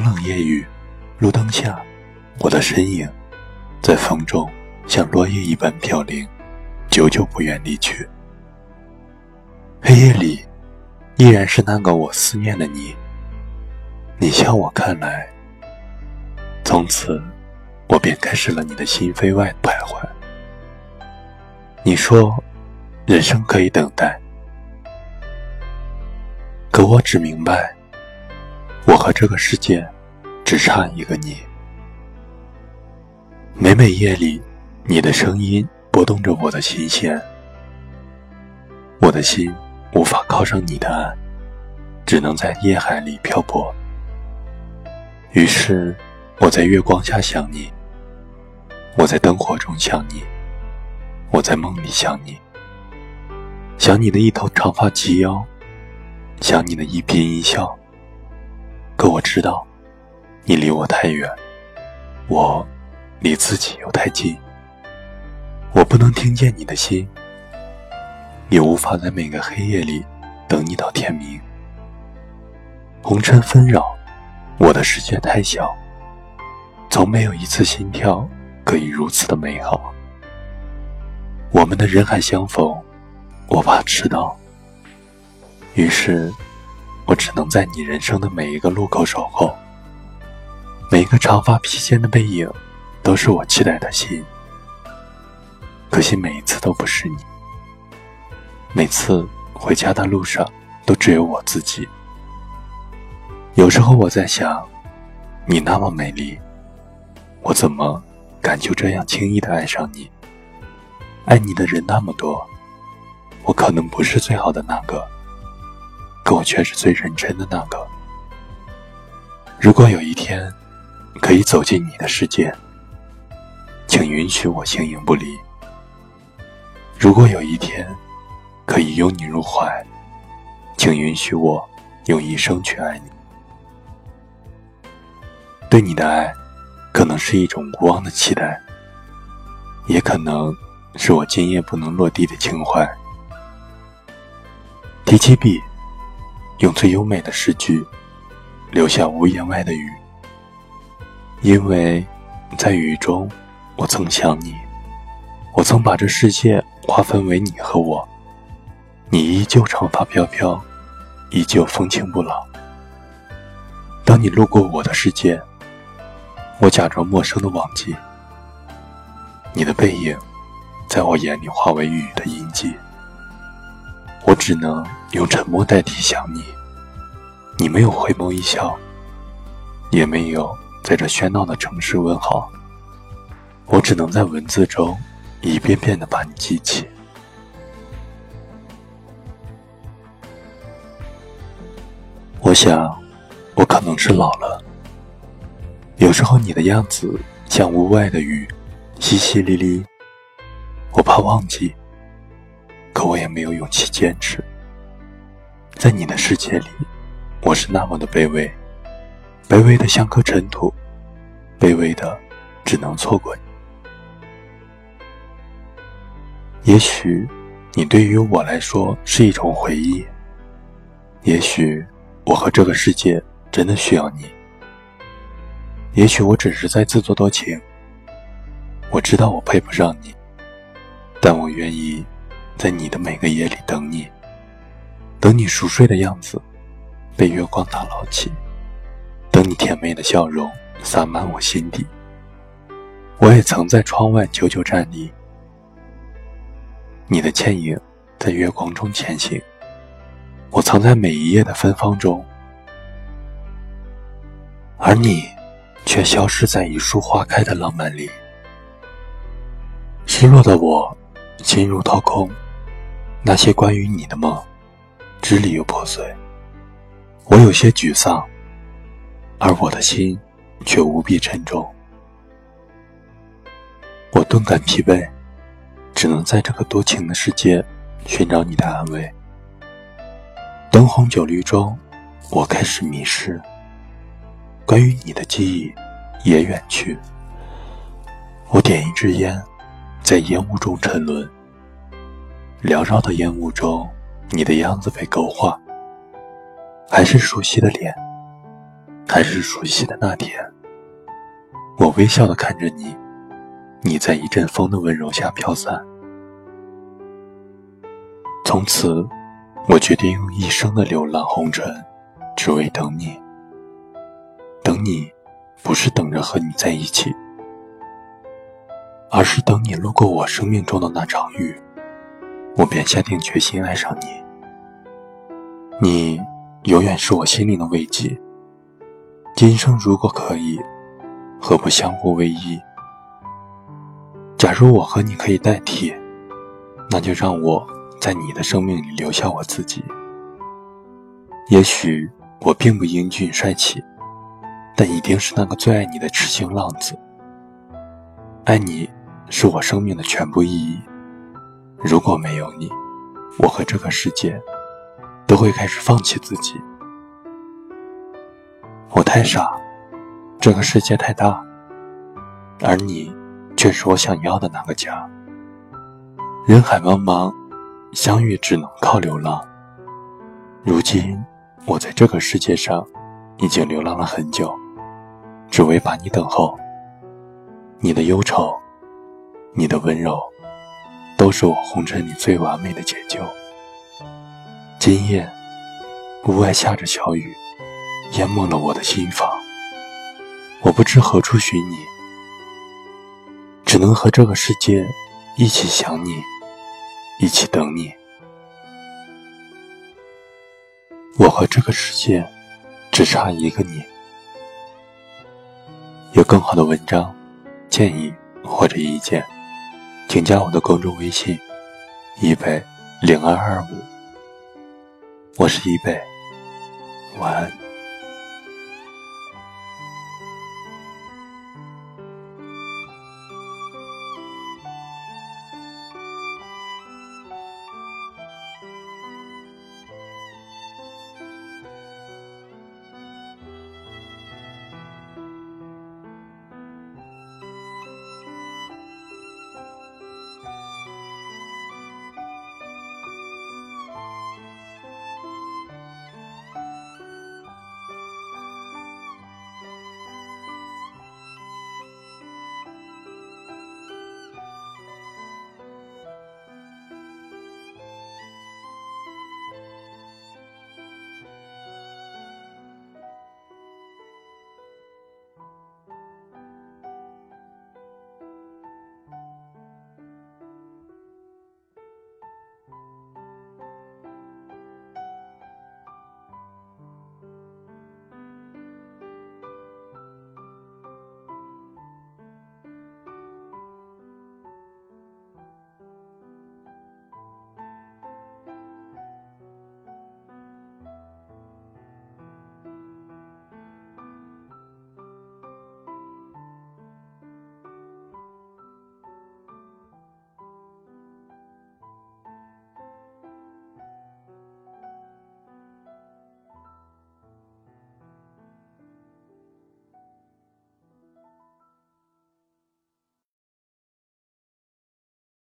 冷冷夜雨，路灯下，我的身影，在风中像落叶一般飘零，久久不愿离去。黑夜里，依然是那个我思念的你。你向我看来，从此，我便开始了你的心扉外徘徊。你说，人生可以等待，可我只明白。我和这个世界只差一个你。每每夜里，你的声音拨动着我的心弦，我的心无法靠上你的岸，只能在夜海里漂泊。于是，我在月光下想你，我在灯火中想你，我在梦里想你，想你的一头长发及腰，想你的一颦一笑。可我知道，你离我太远，我离自己又太近。我不能听见你的心，也无法在每个黑夜里等你到天明。红尘纷扰，我的世界太小，从没有一次心跳可以如此的美好。我们的人海相逢，我怕迟到，于是。我只能在你人生的每一个路口守候，每一个长发披肩的背影，都是我期待的心。可惜每一次都不是你，每次回家的路上都只有我自己。有时候我在想，你那么美丽，我怎么敢就这样轻易的爱上你？爱你的人那么多，我可能不是最好的那个。可我却是最认真的那个。如果有一天可以走进你的世界，请允许我形影不离。如果有一天可以拥你入怀，请允许我用一生去爱你。对你的爱，可能是一种无望的期待，也可能是我今夜不能落地的情怀。提起笔。用最优美的诗句，留下无言外的雨。因为，在雨中，我曾想你，我曾把这世界划分为你和我。你依旧长发飘飘，依旧风情不老。当你路过我的世界，我假装陌生的忘记你的背影，在我眼里化为雨的印记。我只能用沉默代替想你，你没有回眸一笑，也没有在这喧闹的城市问好，我只能在文字中一遍遍的把你记起。我想，我可能是老了，有时候你的样子像屋外的雨，淅淅沥沥，我怕忘记。可我也没有勇气坚持。在你的世界里，我是那么的卑微，卑微的像颗尘土，卑微的只能错过你。也许你对于我来说是一种回忆，也许我和这个世界真的需要你，也许我只是在自作多情。我知道我配不上你，但我愿意。在你的每个夜里等你，等你熟睡的样子被月光打捞起，等你甜美的笑容洒满我心底。我也曾在窗外久久站立，你的倩影在月光中前行。我藏在每一页的芬芳中，而你却消失在一束花开的浪漫里。失落的我，心如掏空。那些关于你的梦，支离又破碎。我有些沮丧，而我的心却无比沉重。我顿感疲惫，只能在这个多情的世界寻找你的安慰。灯红酒绿中，我开始迷失。关于你的记忆也远去。我点一支烟，在烟雾中沉沦。缭绕的烟雾中，你的样子被勾画，还是熟悉的脸，还是熟悉的那天，我微笑的看着你，你在一阵风的温柔下飘散。从此，我决定用一生的流浪红尘，只为等你。等你，不是等着和你在一起，而是等你路过我生命中的那场雨，我便下定决心爱上你。你永远是我心灵的慰藉。今生如果可以，何不相互偎依？假如我和你可以代替，那就让我在你的生命里留下我自己。也许我并不英俊帅气，但一定是那个最爱你的痴情浪子。爱你是我生命的全部意义。如果没有你，我和这个世界都会开始放弃自己。我太傻，这个世界太大，而你却是我想要的那个家。人海茫茫，相遇只能靠流浪。如今我在这个世界上已经流浪了很久，只为把你等候。你的忧愁，你的温柔，都是我红尘里最完美的解救。今夜，屋外下着小雨。淹没了我的心房，我不知何处寻你，只能和这个世界一起想你，一起等你。我和这个世界只差一个你。有更好的文章、建议或者意见，请加我的公众微信：一北零二二五。我是一北，晚安。